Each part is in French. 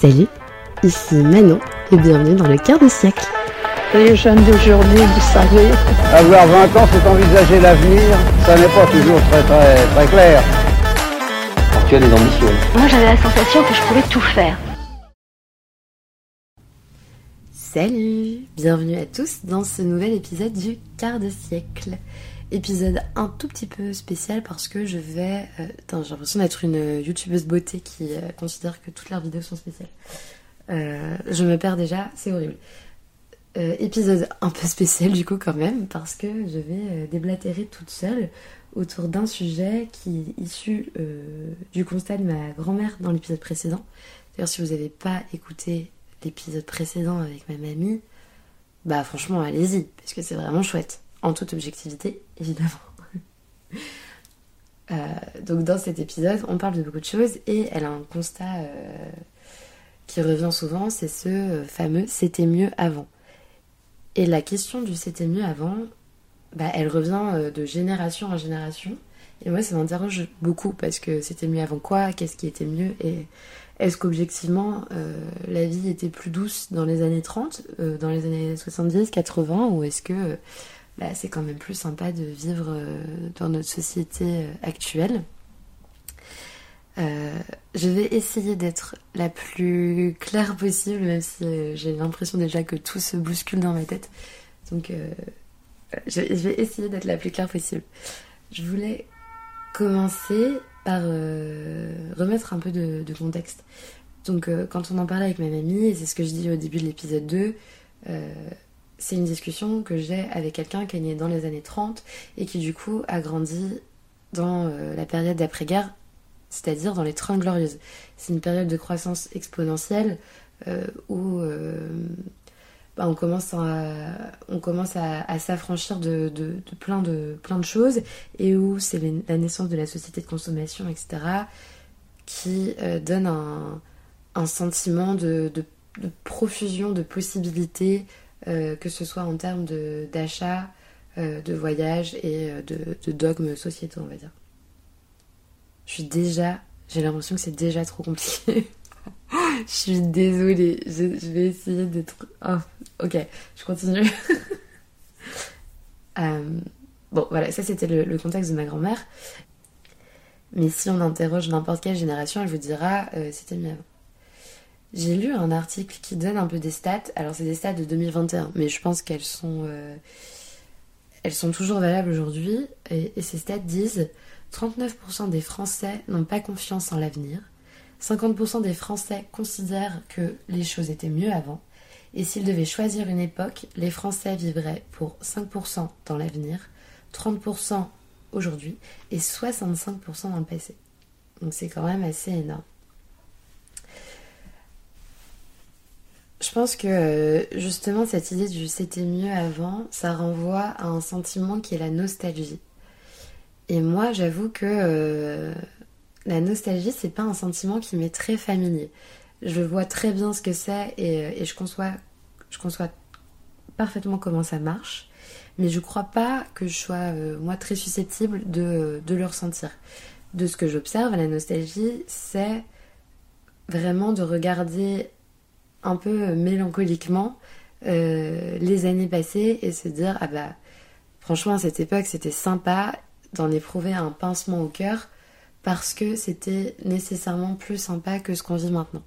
Salut, ici Manon et bienvenue dans le quart de siècle. Les jeunes d'aujourd'hui, vous savez, Avoir 20 ans, c'est envisager l'avenir. Ça n'est pas toujours très très très clair. Tu as des ambitions. Moi, j'avais la sensation que je pouvais tout faire. Salut, bienvenue à tous dans ce nouvel épisode du quart de siècle. Épisode un tout petit peu spécial parce que je vais... euh, j'ai l'impression d'être une youtubeuse beauté qui euh, considère que toutes leurs vidéos sont spéciales. Euh, je me perds déjà, c'est horrible. Euh, épisode un peu spécial du coup quand même parce que je vais euh, déblatérer toute seule autour d'un sujet qui est issu euh, du constat de ma grand-mère dans l'épisode précédent. D'ailleurs si vous n'avez pas écouté l'épisode précédent avec ma mamie, bah franchement allez-y parce que c'est vraiment chouette en toute objectivité évidemment. Euh, donc dans cet épisode on parle de beaucoup de choses et elle a un constat euh, qui revient souvent, c'est ce euh, fameux c'était mieux avant. Et la question du c'était mieux avant, bah, elle revient de génération en génération. Et moi, ça m'interroge beaucoup parce que c'était mieux avant quoi Qu'est-ce qui était mieux Et est-ce qu'objectivement, la vie était plus douce dans les années 30, euh, dans les années 70, 80 Ou est-ce que bah, c'est quand même plus sympa de vivre euh, dans notre société euh, actuelle euh, je vais essayer d'être la plus claire possible, même si j'ai l'impression déjà que tout se bouscule dans ma tête. Donc, je, vais essayer d'être la plus claire possible. Je voulais commencer par remettre un peu de, de contexte. Donc, quand on en parlait avec ma mamie, et c'est ce que je dis au début de l'épisode 2, euh, c'est une discussion que j'ai avec quelqu'un qui est né dans les années 30 et qui, du coup, a grandi dans euh, la période d'après-guerre c'est-à-dire dans les 30 glorieuses. C'est une période de croissance exponentielle euh, où euh, bah, on commence à, s'affranchir de, plein de choses et où c'est la naissance de la société de consommation, etc., qui donne un, sentiment de, de- profusion de possibilités, que ce soit en termes de- d'achat, euh, de voyage et euh, de, de dogmes sociétaux, on va dire. Je suis déjà. J'ai l'impression que c'est déjà trop compliqué. je suis désolée. Je, vais essayer d'être. Oh, ok, je continue. Euh, bon, voilà, ça c'était le, le contexte de ma grand-mère. Mais si on interroge n'importe quelle génération, elle vous dira euh, c'était mieux avant. J'ai lu un article qui donne un peu des stats. Alors, c'est des stats de 2021, mais je pense qu'elles sont. euh, elles sont toujours valables aujourd'hui. Et, et ces stats disent 39% des Français n'ont pas confiance en l'avenir. 50% des Français considèrent que les choses étaient mieux avant. Et s'ils devaient choisir une époque, les Français vivraient pour 5% dans l'avenir, 30% aujourd'hui et 65% dans le passé. Donc c'est quand même assez énorme. Je pense que euh, justement cette idée du c'était mieux avant, ça renvoie à un sentiment qui est la nostalgie. Et moi, j'avoue que euh, la nostalgie, c'est pas un sentiment qui m'est très familier. Je vois très bien ce que c'est et, euh, je, conçois, je conçois parfaitement comment ça marche, mais je crois pas que je sois, moi, très susceptible de, de le ressentir. De ce que j'observe, la nostalgie, c'est vraiment de regarder un peu euh, mélancoliquement euh, les années passées et se dire, ah bah, franchement, à cette époque, c'était sympa d'en éprouver un pincement au cœur parce que c'était nécessairement plus sympa que ce qu'on vit maintenant.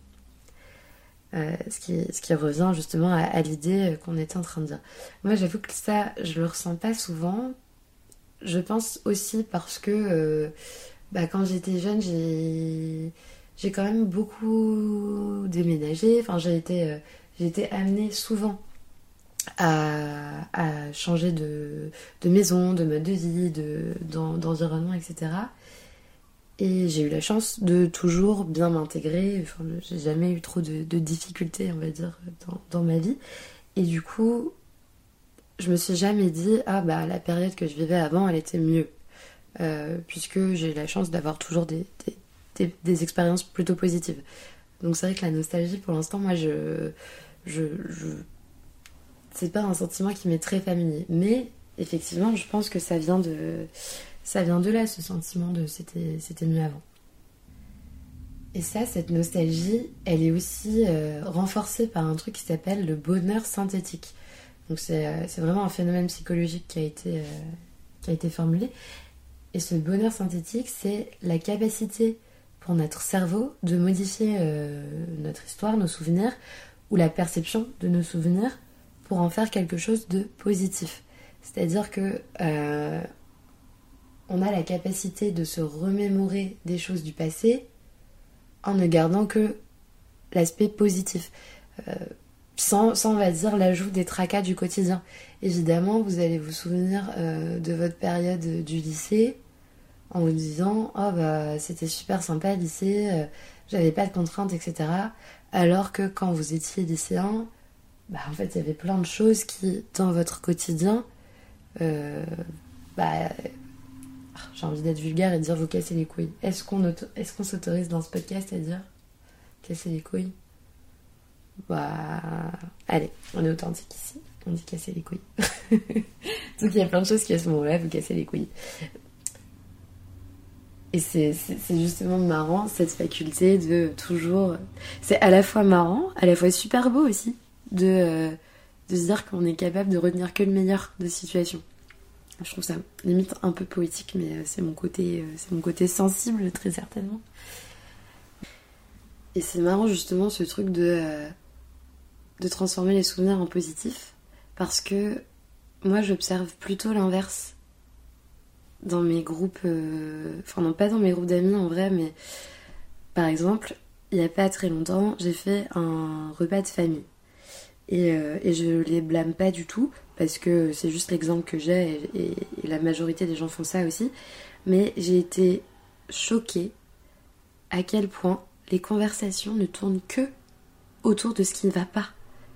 Euh, ce, qui, ce qui revient justement à, l'idée qu'on était en train de dire. Moi, j'avoue que ça, je le ressens pas souvent. Je pense aussi parce que bah, quand j'étais jeune, j'ai j'ai quand même beaucoup déménagé. Enfin, j'ai été, euh, été amenée souvent à, changer de, maison, de mode de vie, de, d'en- d'environnement, etc. Et j'ai eu la chance de toujours bien m'intégrer. Enfin, j'ai jamais eu trop de, difficultés, on va dire, dans, ma vie. Et du coup, je me suis jamais dit, ah bah la période que je vivais avant, elle était mieux. Euh, puisque j'ai eu la chance d'avoir toujours des, des- expériences plutôt positives. Donc c'est vrai que la nostalgie, pour l'instant, moi, je, je, c'est pas un sentiment qui m'est très familier. Mais effectivement, je pense que ça vient de, ça vient de là, ce sentiment de c'était, c'était mieux avant. Et ça, cette nostalgie, elle est aussi euh, renforcée par un truc qui s'appelle le bonheur synthétique. Donc c'est euh, vraiment un phénomène psychologique euh, qui a été formulé. Et ce bonheur synthétique, c'est la capacité pour notre cerveau de modifier euh, notre histoire, nos souvenirs, ou la perception de nos souvenirs pour en faire quelque chose de positif. C'est-à-dire que euh, on a la capacité de se remémorer des choses du passé en ne gardant que l'aspect positif. Euh, sans, sans, on va dire, l'ajout des tracas du quotidien. Évidemment, vous allez vous souvenir de votre période du lycée en vous disant Oh, bah, c'était super sympa lycée, euh, j'avais pas de contraintes, etc. Alors que quand vous étiez lycéen, bah, en fait, il y avait plein de choses qui, dans votre quotidien, euh, bah, j'ai envie d'être vulgaire et de dire vous cassez les couilles. Est-ce qu'on auto- est-ce qu'on s'autorise dans ce podcast à dire casser les couilles? Bah, allez, on est authentique ici. On dit casser les couilles. Donc il y a plein de choses qui à ce moment-là vous cassez les couilles. Et c'est justement marrant cette faculté de toujours. C'est à la fois marrant, à la fois super beau aussi de, euh, de se dire qu'on est capable de retenir que le meilleur de situation. Je trouve ça limite un peu poétique, mais euh, c'est mon côté, euh, mon côté sensible très certainement. Et c'est marrant justement ce truc de de transformer les souvenirs en positifs, parce que moi j'observe plutôt l'inverse dans mes groupes, euh, enfin non pas dans mes groupes d'amis en vrai, mais par exemple, il n'y a pas très longtemps, j'ai fait un repas de famille. Et, euh, et je les blâme pas du tout, parce que c'est juste l'exemple que j'ai, et, la majorité des gens font ça aussi. Mais j'ai été choquée à quel point les conversations ne tournent que autour de ce qui ne va pas,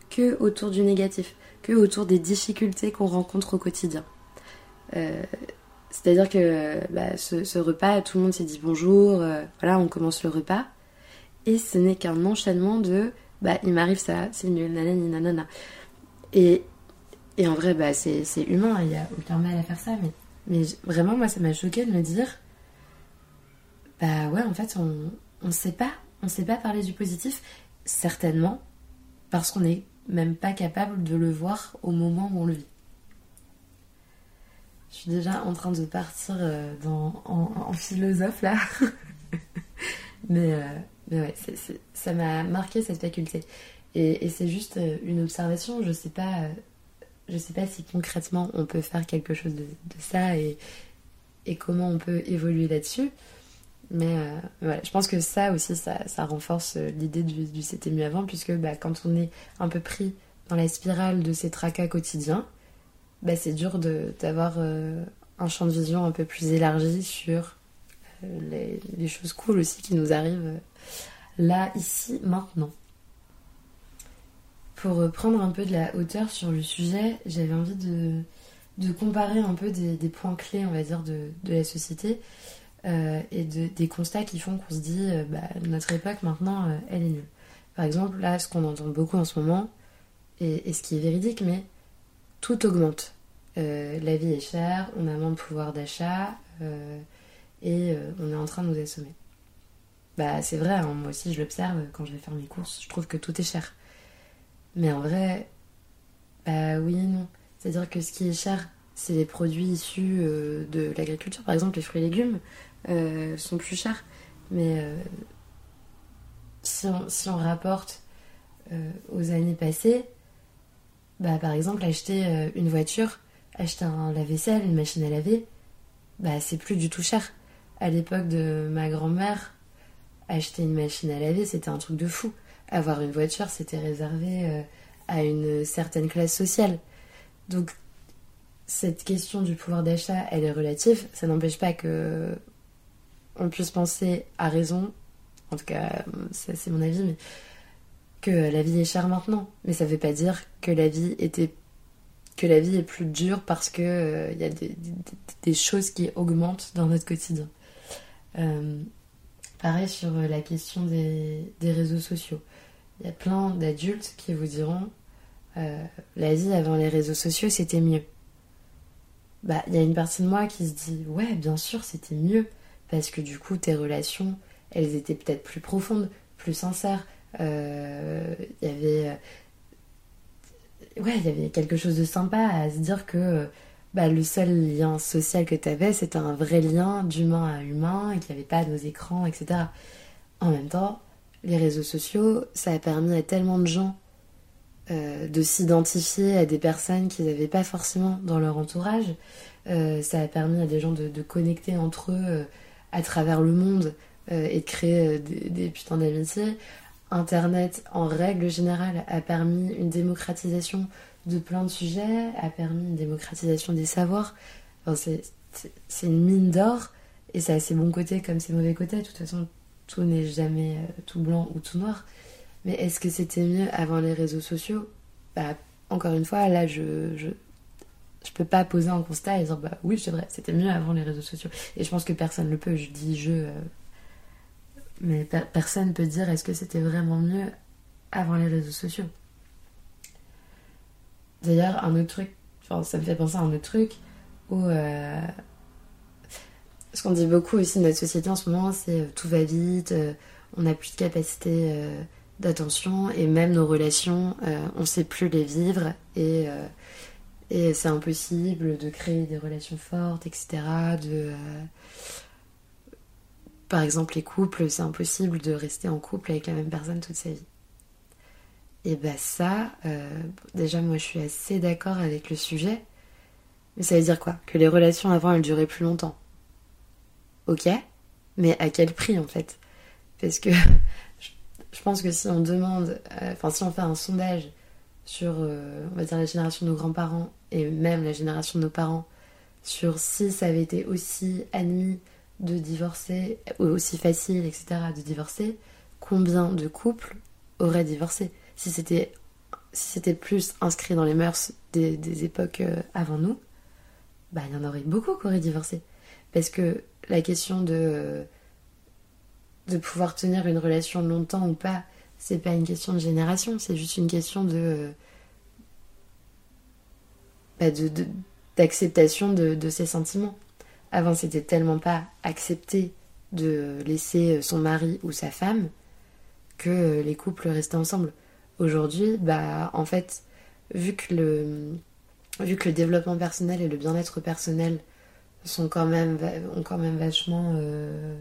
que autour du négatif, que autour des difficultés qu'on rencontre au quotidien. Euh, C'est-à-dire que bah, ce, repas, tout le monde s'est dit bonjour, euh, voilà, on commence le repas, et ce n'est qu'un enchaînement de bah il m'arrive ça, c'est nul, nanani, nanana. Et, et en vrai, bah c'est humain, il n'y a aucun mal à faire ça, mais, vraiment, moi, ça m'a choqué de me dire bah ouais, en fait, on on sait pas, on sait pas parler du positif, certainement, parce qu'on n'est même pas capable de le voir au moment où on le vit. Je suis déjà en train de partir euh, dans, en, en philosophe là. mais, euh, mais ouais, ça m'a marqué cette faculté. Et, c'est juste euh, une observation. Je sais pas, euh, je sais pas si concrètement on peut faire quelque chose de, ça et, et comment on peut évoluer là-dessus. Mais voilà, je pense que ça aussi, ça, ça renforce l'idée du, du c'était mieux avant, puisque bah, quand on est un peu pris dans la spirale de ces tracas quotidiens, bah, c'est dur d'avoir euh, un champ de vision un peu plus élargi sur euh, les, choses cool aussi qui nous arrivent euh, là, ici, maintenant. Pour prendre un peu de la hauteur sur le sujet, j'avais envie de, de comparer un peu des, points clés, on va dire, de, la société et de- des constats qui font qu'on se dit, bah, notre époque maintenant, elle est nulle. Par exemple, là, ce qu'on entend beaucoup en ce moment, et ce qui est véridique, mais tout augmente. Euh, la vie est chère, on a moins de pouvoir d'achat euh, et euh, on est en train de nous assommer. Bah c'est vrai, hein, moi aussi je l'observe quand je vais faire mes courses, je trouve que tout est cher. Mais en vrai, bah oui non. C'est-à-dire que ce qui est cher, c'est les produits issus de l'agriculture. Par exemple, les fruits et légumes sont plus chers. Mais si, on, si on rapporte aux années passées, bah, par exemple, acheter une voiture, acheter un lave-vaisselle, une machine à laver, bah, c'est plus du tout cher. À l'époque de ma grand-mère, acheter une machine à laver, c'était un truc de fou. Avoir une voiture, c'était réservé euh, à une certaine classe sociale. Donc, cette question du pouvoir d'achat, elle est relative. Ça n'empêche pas que on puisse penser à raison, en tout cas, c'est mon avis, mais que la vie est chère maintenant. Mais ça veut pas dire que la vie était la vie est plus dure parce que euh, y a des, choses qui augmentent dans notre quotidien. Euh, pareil sur la question des, réseaux sociaux. Il y a plein d'adultes qui vous diront euh, la vie avant les réseaux sociaux c'était mieux. Bah, il y a une partie de moi qui se dit ouais, bien sûr, c'était mieux parce que du coup tes relations elles étaient peut-être plus profondes, plus sincères. Euh, Il y avait. Ouais, il y avait quelque chose de sympa à se dire que bah, le seul lien social que tu avais, c'était un vrai lien d'humain à humain et qu'il n'y avait pas nos écrans, etc. En même temps, les réseaux sociaux, ça a permis à tellement de gens euh, de s'identifier à des personnes qu'ils n'avaient pas forcément dans leur entourage. Euh, ça a permis à des gens de, de connecter entre eux euh, à travers le monde et de créer des, des putains d'amitiés. Internet, en règle générale, a permis une démocratisation de plein de sujets, a permis une démocratisation des savoirs. C'est- une mine d'or et ça a ses bons côtés comme ses mauvais côtés. De toute façon, tout n'est jamais euh, tout blanc ou tout noir. Mais est-ce que c'était mieux avant les réseaux sociaux? Bah, Encore une fois, là, je, je, je peux pas poser un constat et dire bah oui, c'est vrai, c'était mieux avant les réseaux sociaux. Et je pense que personne le peut. Je dis je, euh, mais per- personne peut dire est-ce que c'était vraiment mieux avant les réseaux sociaux? D'ailleurs, un autre truc, ça me fait penser à un autre truc où. euh, ce qu'on dit beaucoup aussi de notre société en ce moment, c'est euh, tout va vite, euh, on n'a plus de capacité d'attention et même nos relations, on sait plus les vivre et, et c'est impossible de créer des relations fortes, etc. Par exemple, les couples, c'est impossible de rester en couple avec la même personne toute sa vie. Et bah ça, euh, déjà moi je suis assez d'accord avec le sujet, mais ça veut dire quoi? Que les relations avant elles duraient plus longtemps. Ok, mais à quel prix en fait? Parce que je- pense que si on demande, euh, enfin si on fait un sondage sur, euh, on va dire la génération de nos grands-parents et même la génération de nos parents, sur si ça avait été aussi admis de divorcer, aussi facile, etc., de divorcer, combien de couples auraient divorcé Si c'était si plus inscrit dans les mœurs des, des époques euh, avant nous, bah il y en aurait beaucoup qui auraient divorcé. Parce que la question de, pouvoir tenir une relation longtemps ou pas, c'est pas une question de génération, c'est juste une question de. bah, de- de- d'acceptation de, de ses sentiments. Avant, c'était tellement pas accepté de laisser son mari ou sa femme que euh, les couples restaient ensemble. Aujourd'hui, bah, en fait, vu que le, vu que le développement personnel et le bien-être personnel sont quand même, ont quand même vachement euh,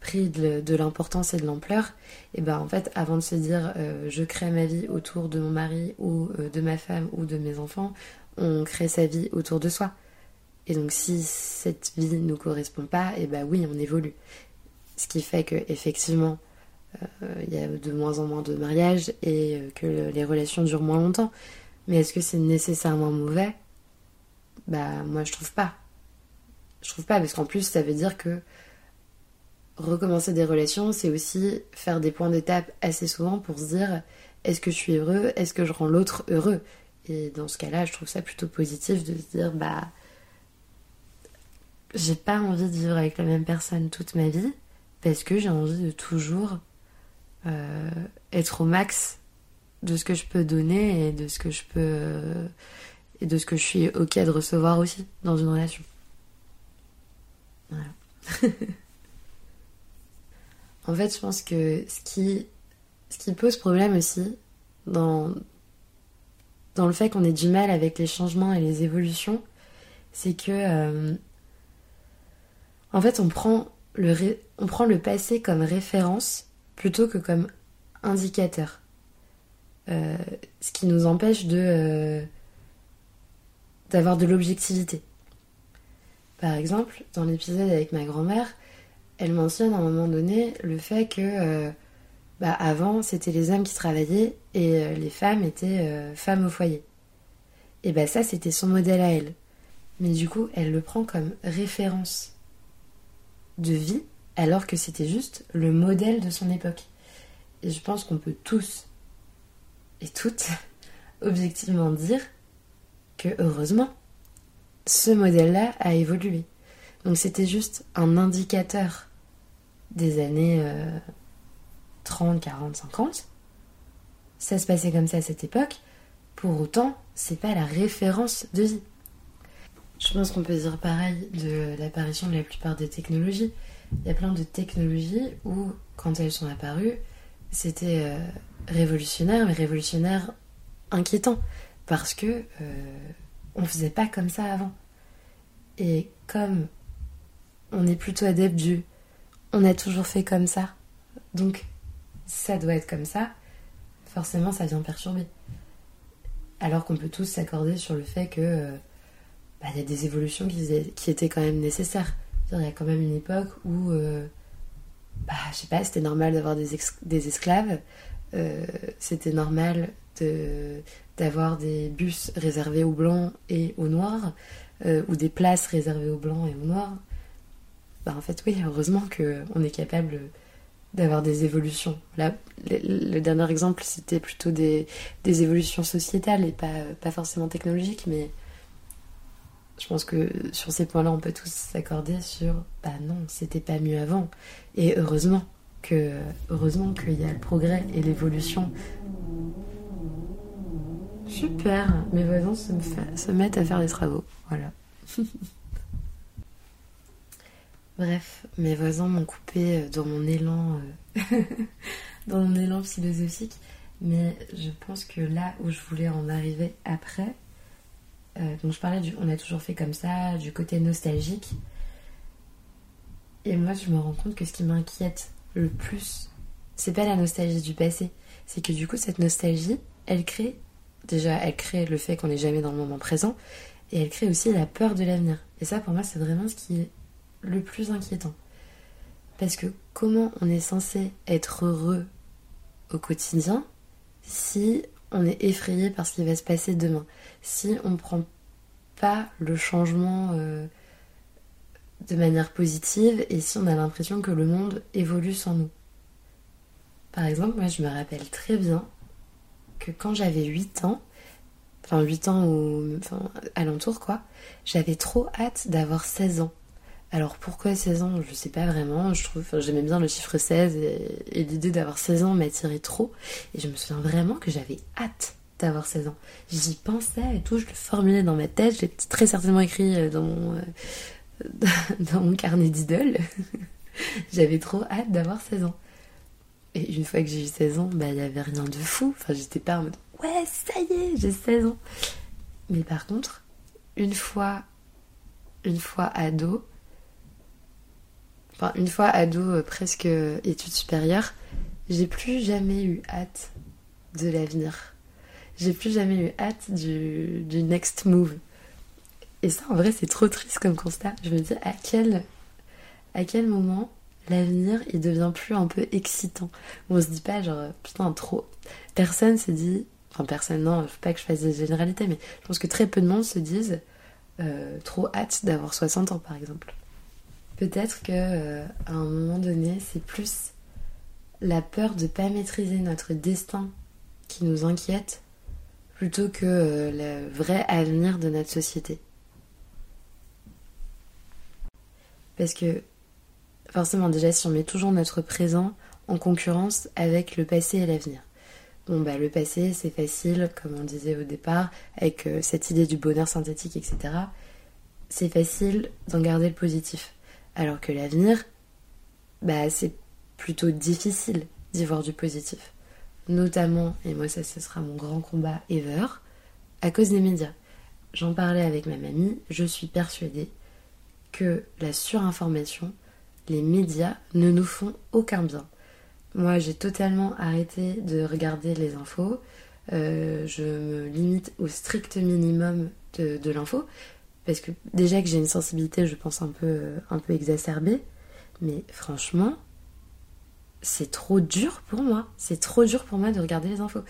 pris de, l'importance et de l'ampleur, et ben en fait, avant de se dire euh, je crée ma vie autour de mon mari ou euh, de ma femme ou de mes enfants, on crée sa vie autour de soi. Et donc si cette vie ne nous correspond pas, et ben oui, on évolue. Ce qui fait que effectivement, euh, il y a de moins en moins de mariages et euh, que le- les relations durent moins longtemps. Mais est-ce que c'est nécessairement mauvais? Bah moi je trouve pas. Je trouve pas parce qu'en plus ça veut dire que recommencer des relations, c'est aussi faire des points d'étape assez souvent pour se dire est-ce que je suis heureux, est-ce que je rends l'autre heureux? Et dans ce cas-là, je trouve ça plutôt positif de se dire bah j'ai pas envie de vivre avec la même personne toute ma vie parce que j'ai envie de toujours euh, être au max de ce que je peux donner et de ce que je peux euh, et de ce que je suis ok de recevoir aussi dans une relation. Voilà. en fait, je pense que ce qui, ce qui pose problème aussi dans, dans le fait qu'on ait du mal avec les changements et les évolutions, c'est que euh, en fait on prend le, on prend le passé comme référence plutôt que comme indicateur. Euh, ce qui nous empêche euh, d'avoir de l'objectivité. Par exemple, dans l'épisode avec ma grand-mère, elle mentionne à un moment donné le fait que euh, bah, avant c'était les hommes qui travaillaient et les femmes étaient femmes au foyer. Et bah ça c'était son modèle à elle. Mais du coup, elle le prend comme référence de vie alors que c'était juste le modèle de son époque. Et je pense qu'on peut tous et toutes objectivement dire que heureusement, ce modèle-là a évolué. Donc c'était juste un indicateur des années euh, 30, 40, 50. Ça se passait comme ça à cette époque. Pour autant, c'est pas la référence de vie. Je pense qu'on peut dire pareil de l'apparition de la plupart des technologies. il y a plein de technologies où, quand elles sont apparues, c'était euh, révolutionnaire, mais révolutionnaire inquiétant. Parce que euh, on faisait pas comme ça avant. Et comme on est plutôt adepte du on a toujours fait comme ça, donc ça doit être comme ça, forcément ça vient perturber. Alors qu'on peut tous s'accorder sur le fait que euh, bah, y a des évolutions qui, étaient quand même nécessaires. Il y a quand même une époque où, euh, bah, je sais pas, c'était normal d'avoir des, esclaves, euh, c'était normal d'avoir des bus réservés aux blancs et aux noirs, ou des places réservées aux blancs et aux noirs. Bah, en fait, oui, heureusement qu'on est capable d'avoir des évolutions. Là, le, dernier exemple, c'était plutôt des, des, évolutions sociétales et pas, pas forcément technologiques, mais je pense que sur ces points-là, on peut tous s'accorder sur bah non, c'était pas mieux avant. Et heureusement que heureusement qu'il y a le progrès et l'évolution. Super, mes voisins se, mettent à faire des travaux. Voilà. Bref, mes voisins m'ont coupé euh, dans mon élan, euh, dans mon élan philosophique, mais je pense que là où je voulais en arriver après, donc je parlais du, on a toujours fait comme ça, du côté nostalgique, et moi je me rends compte que ce qui m'inquiète le plus, c'est pas la nostalgie du passé, c'est que du coup cette nostalgie, elle crée déjà, elle crée le fait qu'on n'est jamais dans le moment présent, et elle crée aussi la peur de l'avenir. Et ça, pour moi, c'est vraiment ce qui est le plus inquiétant. Parce que comment on est censé être heureux au quotidien si on est effrayé par ce qui va se passer demain Si on ne prend pas le changement euh, de manière positive et si on a l'impression que le monde évolue sans nous. Par exemple, moi je me rappelle très bien que quand j'avais 8 ans, enfin 8 ans ou enfin, alentour quoi, j'avais trop hâte d'avoir 16 ans. Alors pourquoi 16 ans? Je sais pas vraiment. Je trouve, j'aimais bien le chiffre 16 et, l'idée d'avoir 16 ans m'attirait trop. Et je me souviens vraiment que j'avais hâte d'avoir 16 ans. J'y pensais et tout, je le formulais dans ma tête. J'ai très certainement écrit euh, dans mon, euh, dans mon carnet d'idole. j'avais trop hâte d'avoir 16 ans. Et une fois que j'ai eu 16 ans, bah il y avait rien de fou. Enfin, j'étais pas en mode ouais, ça y est, j'ai 16 ans. Mais par contre, une fois, une fois ado, enfin une fois ado, euh, presque études supérieures, j'ai plus jamais eu hâte de l'avenir. J'ai plus jamais eu hâte du, du next move. Et ça, en vrai, c'est trop triste comme constat. Je me dis à quel, à quel moment l'avenir il devient plus un peu excitant? On se dit pas genre putain trop. Personne se dit, enfin personne non, faut pas que je fasse des généralités, mais je pense que très peu de monde se disent euh, trop hâte d'avoir 60 ans par exemple. Peut-être que euh, à un moment donné, c'est plus la peur de ne pas maîtriser notre destin qui nous inquiète plutôt que euh, le vrai avenir de notre société. Parce que forcément déjà si on met toujours notre présent en concurrence avec le passé et l'avenir. Bon bah le passé c'est facile, comme on disait au départ, avec euh, cette idée du bonheur synthétique, etc. C'est facile d'en garder le positif. Alors que l'avenir, bah, c'est plutôt difficile d'y voir du positif. Notamment, et moi ça ce sera mon grand combat ever, à cause des médias. J'en parlais avec ma mamie, je suis persuadée que la surinformation, les médias ne nous font aucun bien. Moi j'ai totalement arrêté de regarder les infos, euh, je me limite au strict minimum de, de l'info, parce que déjà que j'ai une sensibilité, je pense, un peu, euh, un peu exacerbée. Mais franchement, c'est trop dur pour moi. C'est trop dur pour moi de regarder les infos.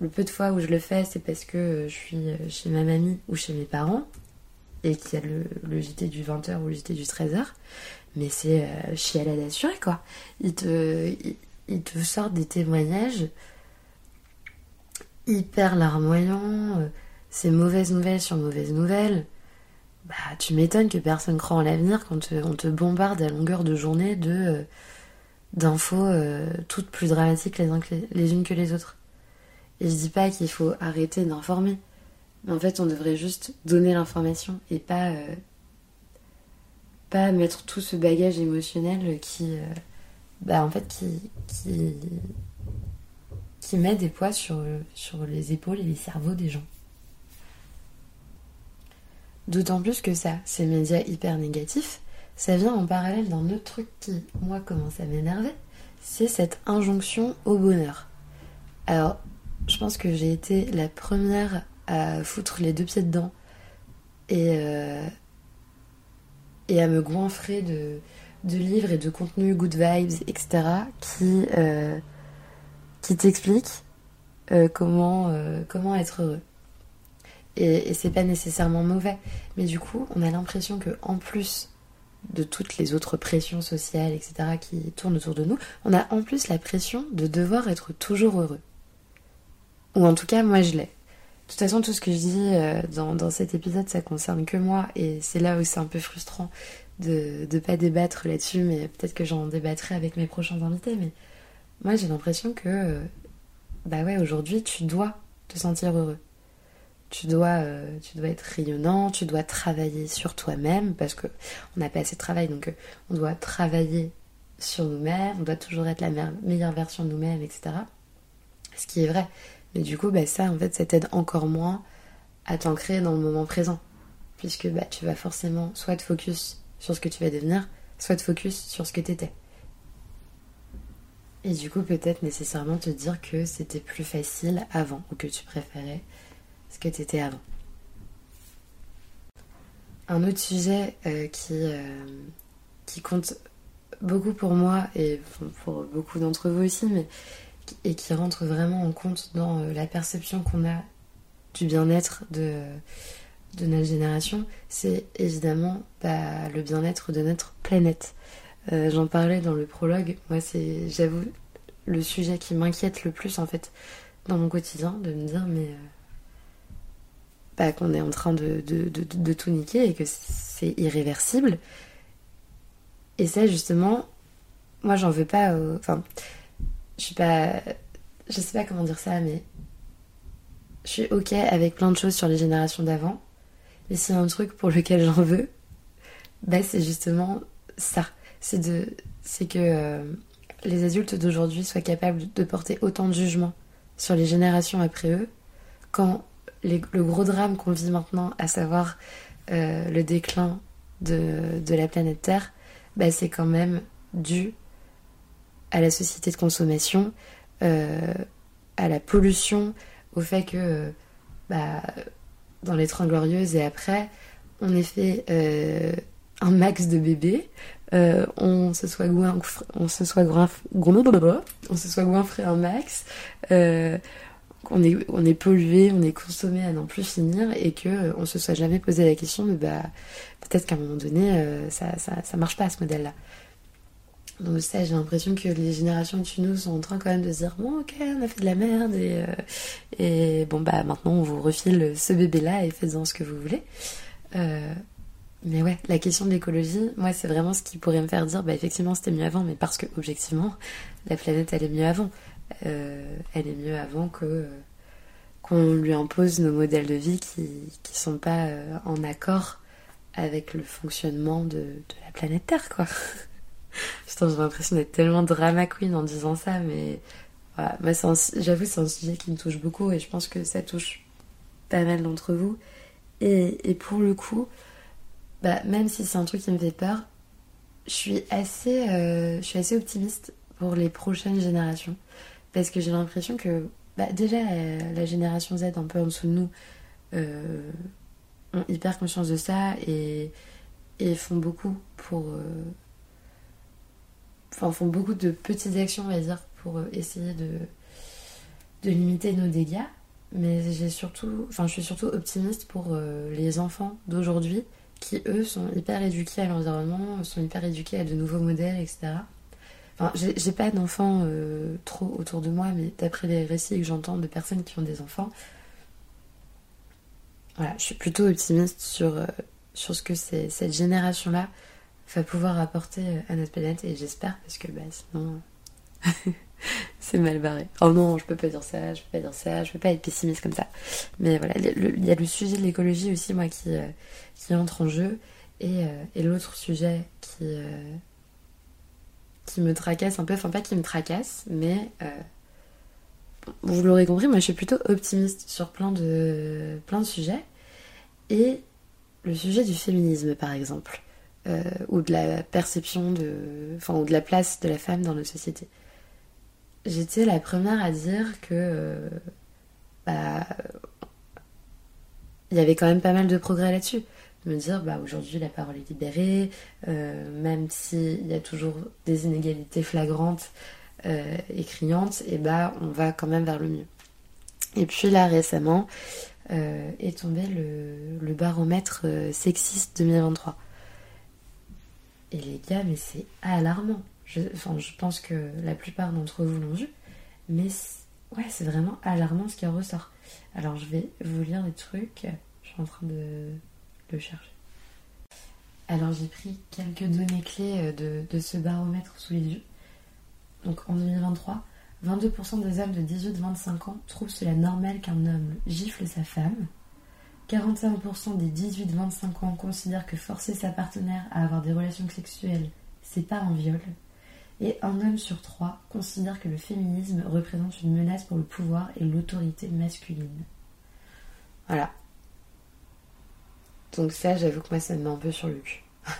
Le peu de fois où je le fais, c'est parce que je suis euh, chez ma mamie ou chez mes parents et qu'il y a le, JT du 20h ou le JT du 13h. Mais c'est euh, chialade assurée, quoi. Ils te, te sortent des témoignages hyper larmoyants. Euh, c'est mauvaise nouvelle sur mauvaise nouvelle bah, tu m'étonnes que personne croit en l'avenir quand on te bombarde à longueur de journée de euh, d'infos euh, toutes plus dramatiques les, unes que les autres. Et je dis pas qu'il faut arrêter d'informer, mais en fait on devrait juste donner l'information et pas euh, pas mettre tout ce bagage émotionnel qui, euh, bah, en fait, qui, met des poids sur les épaules et les cerveaux des gens. D'autant plus que ça, ces médias hyper négatifs, ça vient en parallèle d'un autre truc qui, moi, commence à m'énerver, c'est cette injonction au bonheur. Alors, je pense que j'ai été la première à foutre les deux pieds dedans et, euh, à me goinfrer de, livres et de contenus good vibes, etc., qui, euh, qui t'expliquent euh, comment être heureux. Et, c'est pas nécessairement mauvais, mais du coup, on a l'impression que en plus de toutes les autres pressions sociales, etc., qui tournent autour de nous, on a en plus la pression de devoir être toujours heureux. Ou en tout cas, moi je l'ai. De toute façon, tout ce que je dis euh, dans, dans, cet épisode, ça concerne que moi, et c'est là où c'est un peu frustrant de ne pas débattre là-dessus, mais peut-être que j'en débattrai avec mes prochains invités, mais moi j'ai l'impression que, euh, bah ouais, aujourd'hui, tu dois te sentir heureux tu dois, euh, tu dois être rayonnant, tu dois travailler sur toi-même parce que on n'a pas assez de travail, donc euh, on doit travailler sur nous-mêmes, on doit toujours être la meilleure version de nous-mêmes, etc. Ce qui est vrai. Mais du coup, bah, ça, en fait, ça t'aide encore moins à t'ancrer dans le moment présent. Puisque bah, tu vas forcément soit te focus sur ce que tu vas devenir, soit te focus sur ce que t'étais. Et du coup, peut-être nécessairement te dire que c'était plus facile avant, ou que tu préférais que tu étais avant. Un autre sujet euh, qui, euh, qui compte beaucoup pour moi et pour beaucoup d'entre vous aussi, mais et qui rentre vraiment en compte dans euh, la perception qu'on a du bien-être de, de notre génération, c'est évidemment bah, le bien-être de notre planète. J'en parlais dans le prologue, moi c'est, j'avoue, le sujet qui m'inquiète le plus en fait dans mon quotidien, de me dire mais qu'on est en train de, de, tout niquer et que c'est irréversible. Et ça, justement, moi, j'en veux pas. Enfin, je suis pas. Je sais pas comment dire ça, mais. Je suis ok avec plein de choses sur les générations d'avant. Mais s'il y a un truc pour lequel j'en veux, bah, c'est justement ça. C'est que euh, les adultes d'aujourd'hui soient capables de porter autant de jugement sur les générations après eux quand le gros drame qu'on vit maintenant, à savoir euh, le déclin de, la planète Terre, bah, c'est quand même dû à la société de consommation, euh, à la pollution, au fait que bah, dans les Trente Glorieuses et après, on ait fait euh, un max de bébés, on se soit goinfré, on se soit on se soit goinfré un max, on est, on est pollué, on est consommé à n'en plus finir et que euh, on se soit jamais posé la question de bah peut-être qu'à un moment donné euh, ça, ça, marche pas ce modèle-là. Donc ça j'ai l'impression que les générations dessus nous sont en train quand même de se dire bon ok on a fait de la merde et, euh, bon bah maintenant on vous refile ce bébé-là et faites-en ce que vous voulez. mais ouais, la question de l'écologie, moi c'est vraiment ce qui pourrait me faire dire bah effectivement c'était mieux avant, mais parce que objectivement la planète elle est mieux avant. Euh, elle est mieux avant que qu'on lui impose nos modèles de vie qui ne sont pas euh, en accord avec le fonctionnement de, la planète Terre, quoi. j'ai l'impression d'être tellement drama queen en disant ça, mais voilà, j'avoue, c'est un sujet qui me touche beaucoup et je pense que ça touche pas mal d'entre vous. Et, pour le coup, bah, même si c'est un truc qui me fait peur, je suis assez, euh, je suis assez optimiste pour les prochaines générations. Parce que j'ai l'impression que bah, déjà la, génération Z un peu en dessous de nous euh, ont hyper conscience de ça et, font beaucoup pour... Euh, enfin, font beaucoup de petites actions, on va dire, pour euh, essayer de, de limiter nos dégâts. Mais j'ai surtout, enfin, je suis surtout optimiste pour les enfants d'aujourd'hui qui, eux, sont hyper éduqués à l'environnement, sont hyper éduqués à de nouveaux modèles, etc. Enfin, j'ai pas d'enfants euh, trop autour de moi, mais d'après les récits que j'entends de personnes qui ont des enfants, voilà, je suis plutôt optimiste sur, euh, sur ce que cette génération-là va pouvoir apporter euh, à notre planète et j'espère parce que bah, sinon c'est mal barré. Oh non, je peux pas dire ça, je peux pas dire ça, je peux pas être pessimiste comme ça. Mais voilà, il y a le sujet de l'écologie aussi, moi, qui, qui entre en jeu Et, et l'autre sujet qui, qui me tracasse un peu, enfin pas qui me tracasse, mais euh, vous l'aurez compris, moi je suis plutôt optimiste sur plein de, plein de sujets. Et le sujet du féminisme par exemple, euh, ou de la perception de, enfin, ou de la place de la femme dans notre société. J'étais la première à dire que euh, bah, il y avait quand même pas mal de progrès là-dessus. Me dire, bah, aujourd'hui la parole est libérée, euh, même s'il y a toujours des inégalités flagrantes euh, et criantes, et bah, on va quand même vers le mieux. Et puis là, récemment, euh, est tombé le, baromètre sexiste 2023. Et les gars, mais c'est alarmant. Je, enfin, je pense que la plupart d'entre vous l'ont vu, mais ouais, c'est vraiment alarmant ce qui en ressort. Alors, je vais vous lire des trucs. Je suis en train de Alors, j'ai pris quelques données clés euh, de, de ce baromètre sous les yeux. Donc, en 2023, 22% des hommes de 18-25 ans trouvent cela normal qu'un homme gifle sa femme. 41% des 18-25 ans considèrent que forcer sa partenaire à avoir des relations sexuelles, c'est pas un viol. Et un homme sur trois considère que le féminisme représente une menace pour le pouvoir et l'autorité masculine. Voilà. Donc ça, j'avoue que moi, ça me met un peu sur le cul.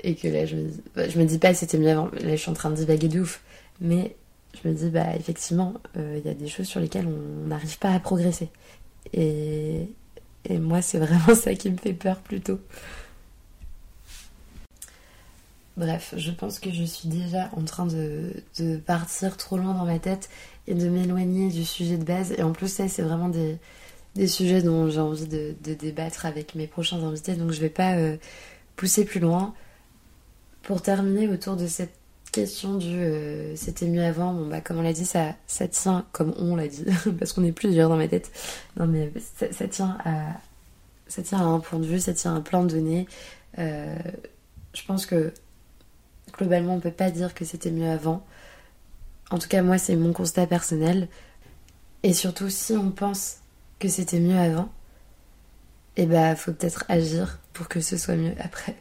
et que là, je me dis, bah, je me dis pas c'était mieux avant. Là, je suis en train de divaguer de ouf. Mais je me dis, bah, effectivement, euh, il y a des choses sur lesquelles on n'arrive pas à progresser. Et, et moi, c'est vraiment ça qui me fait peur plutôt. Bref, je pense que je suis déjà en train de, de partir trop loin dans ma tête et de m'éloigner du sujet de base. Et en plus, ça, c'est vraiment des, des sujets dont j'ai envie de, débattre avec mes prochains invités. Donc, je vais pas euh, pousser plus loin. Pour terminer autour de cette question du euh, c'était mieux avant, bon, bah, comme on l'a dit, ça, ça tient, comme on l'a dit, parce qu'on est plusieurs dans ma tête. Ça tient à un point de vue, ça tient à plein de données. Euh, je pense que globalement, on peut pas dire que c'était mieux avant. En tout cas, moi, c'est mon constat personnel. Et surtout, si on pense c'était mieux avant, eh bah, faut peut-être agir pour que ce soit mieux après.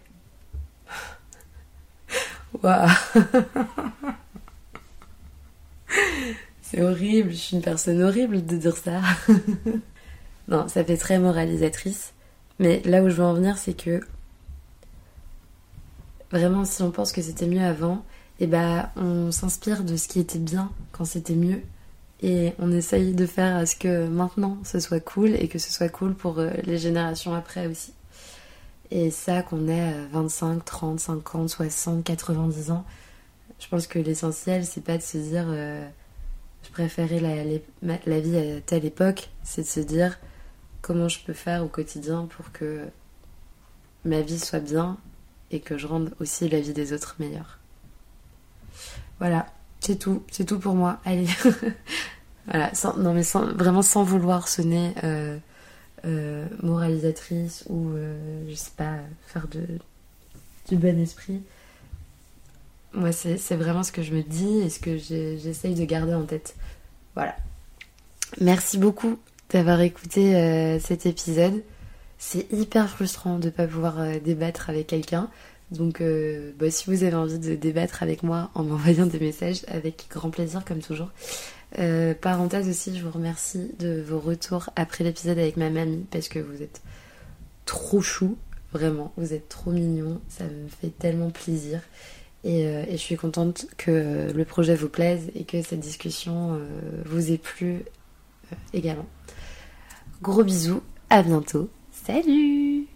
Waouh! C'est horrible, je suis une personne horrible de dire ça. non, ça fait très moralisatrice. Mais là où je veux en venir, c'est que vraiment, si on pense que c'était mieux avant, et bah on s'inspire de ce qui était bien quand c'était mieux. Et on essaye de faire à ce que maintenant ce soit cool et que ce soit cool pour euh, les générations après aussi. Et ça, qu'on ait euh, 25, 30, 50, 60, 90 ans, je pense que l'essentiel, c'est pas de se dire euh, je préférais la, la vie à telle époque, c'est de se dire comment je peux faire au quotidien pour que ma vie soit bien et que je rende aussi la vie des autres meilleure. Voilà, c'est tout, c'est tout pour moi. Allez, voilà, non mais vraiment sans vouloir sonner euh, euh, moralisatrice ou euh, je sais pas faire de du bon esprit. Moi, c'est vraiment ce que je me dis et ce que j'essaye de garder en tête. Voilà. Merci beaucoup d'avoir écouté cet épisode. C'est hyper frustrant de ne pas pouvoir débattre avec quelqu'un. Donc, bah, si vous avez envie de débattre avec moi en m'envoyant des messages, avec grand plaisir, comme toujours. Euh, parenthèse aussi, je vous remercie de vos retours après l'épisode avec ma mamie, parce que vous êtes trop chou, vraiment, vous êtes trop mignon, ça me fait tellement plaisir. Et, euh, je suis contente que euh, le projet vous plaise et que cette discussion vous ait plu également. Gros bisous, à bientôt. Salut